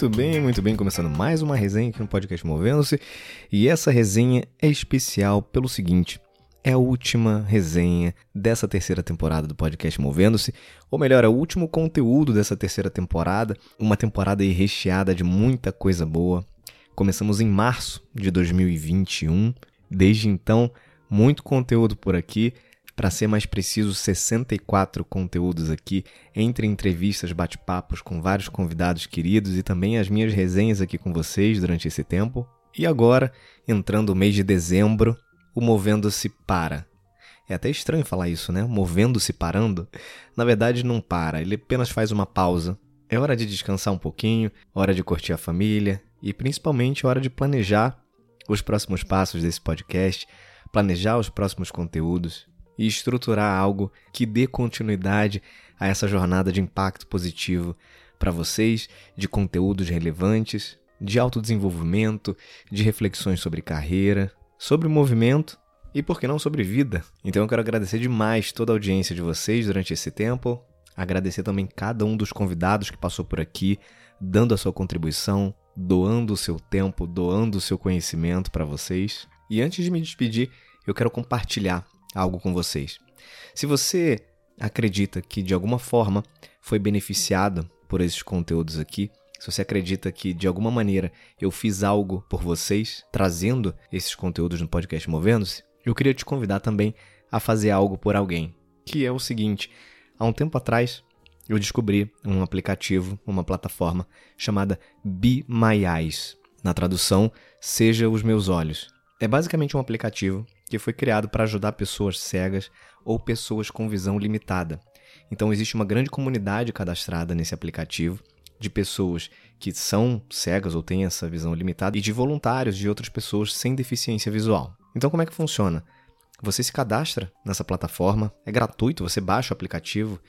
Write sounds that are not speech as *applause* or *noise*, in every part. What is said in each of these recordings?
Muito bem, muito bem. Começando mais uma resenha aqui no podcast Movendo-se. E essa resenha é especial pelo seguinte: é a última resenha dessa terceira temporada do podcast Movendo-se, ou melhor, é o último conteúdo dessa terceira temporada, uma temporada recheada de muita coisa boa. Começamos em março de 2021. Desde então, muito conteúdo por aqui. Para ser mais preciso, 64 conteúdos aqui, entre entrevistas, bate-papos com vários convidados queridos e também as minhas resenhas aqui com vocês durante esse tempo. E agora, entrando o mês de dezembro, o Movendo-se para. É até estranho falar isso, né? Movendo-se parando. Na verdade, não para, ele apenas faz uma pausa. É hora de descansar um pouquinho, hora de curtir a família e principalmente hora de planejar os próximos passos desse podcast, planejar os próximos conteúdos e estruturar algo que dê continuidade a essa jornada de impacto positivo para vocês, de conteúdos relevantes, de autodesenvolvimento, de reflexões sobre carreira, sobre movimento e, por que não, sobre vida. Então eu quero agradecer demais toda a audiência de vocês durante esse tempo, agradecer também cada um dos convidados que passou por aqui, dando a sua contribuição, doando o seu tempo, doando o seu conhecimento para vocês. E antes de me despedir, eu quero compartilhar algo com vocês. Se você acredita que de alguma forma foi beneficiado por esses conteúdos aqui, se você acredita que de alguma maneira eu fiz algo por vocês, trazendo esses conteúdos no podcast Movendo-se, eu queria te convidar também a fazer algo por alguém. Que é o seguinte: há um tempo atrás eu descobri um aplicativo, uma plataforma chamada Be My Eyes. Na tradução, Seja os Meus Olhos. É basicamente um aplicativo que foi criado para ajudar pessoas cegas ou pessoas com visão limitada. Então existe uma grande comunidade cadastrada nesse aplicativo de pessoas que são cegas ou têm essa visão limitada e de voluntários de outras pessoas sem deficiência visual. Então como é que funciona? Você se cadastra nessa plataforma, é gratuito, você baixa o aplicativo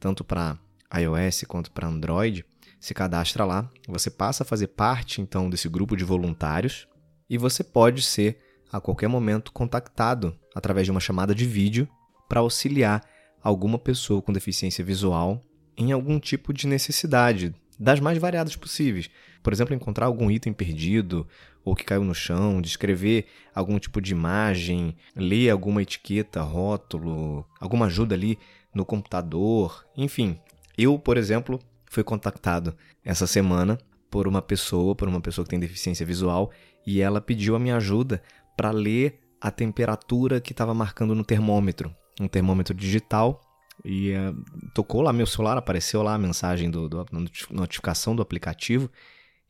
tanto para iOS quanto para Android, se cadastra lá, você passa a fazer parte então desse grupo de voluntários e você pode ser a qualquer momento contactado através de uma chamada de vídeo para auxiliar alguma pessoa com deficiência visual em algum tipo de necessidade, das mais variadas possíveis. Por exemplo, encontrar algum item perdido ou que caiu no chão, descrever algum tipo de imagem, ler alguma etiqueta, rótulo, alguma ajuda ali no computador, enfim. Eu, por exemplo, fui contactado essa semana por uma pessoa, por uma pessoa que tem deficiência visual, e ela pediu a minha ajuda para ler a temperatura que estava marcando no termômetro, um termômetro digital. E uh, tocou lá meu celular, apareceu lá a mensagem do, do notificação do aplicativo.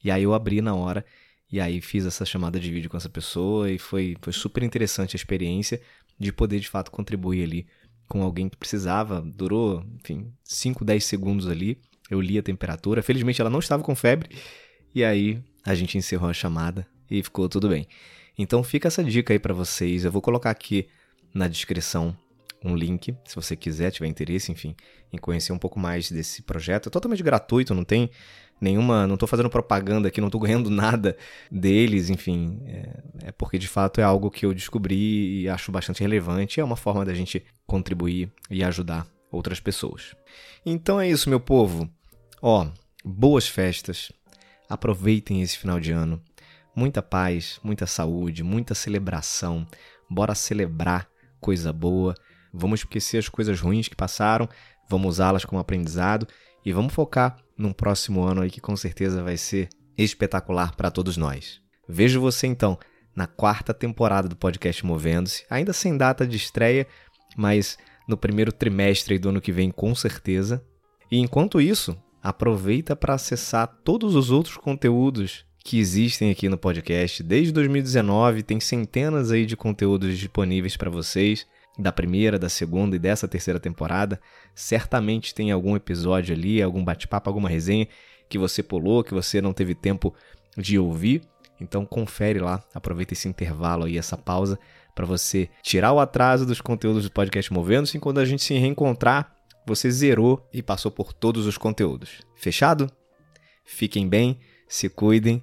E aí eu abri na hora e aí fiz essa chamada de vídeo com essa pessoa e foi, foi super interessante a experiência de poder de fato contribuir ali com alguém que precisava. Durou, enfim, 5, 10 segundos ali. Eu li a temperatura. Felizmente ela não estava com febre. E aí a gente encerrou a chamada e ficou tudo bem. Então fica essa dica aí para vocês. Eu vou colocar aqui na descrição um link, se você quiser, tiver interesse, enfim, em conhecer um pouco mais desse projeto. É totalmente gratuito, não tem nenhuma, não estou fazendo propaganda aqui, não estou *laughs* ganhando nada deles, enfim, é, é, porque de fato é algo que eu descobri e acho bastante relevante. É uma forma da gente contribuir e ajudar outras pessoas. Então é isso, meu povo. Ó, boas festas. Aproveitem esse final de ano muita paz, muita saúde, muita celebração. Bora celebrar coisa boa. Vamos esquecer as coisas ruins que passaram, vamos usá-las como aprendizado e vamos focar num próximo ano aí que com certeza vai ser espetacular para todos nós. Vejo você então na quarta temporada do podcast Movendo-se, ainda sem data de estreia, mas no primeiro trimestre do ano que vem com certeza. E enquanto isso, aproveita para acessar todos os outros conteúdos que existem aqui no podcast. Desde 2019 tem centenas aí de conteúdos disponíveis para vocês, da primeira, da segunda e dessa terceira temporada. Certamente tem algum episódio ali, algum bate-papo, alguma resenha que você pulou, que você não teve tempo de ouvir. Então confere lá, aproveita esse intervalo aí, essa pausa, para você tirar o atraso dos conteúdos do podcast Movendo-se. E quando a gente se reencontrar, você zerou e passou por todos os conteúdos. Fechado? Fiquem bem, se cuidem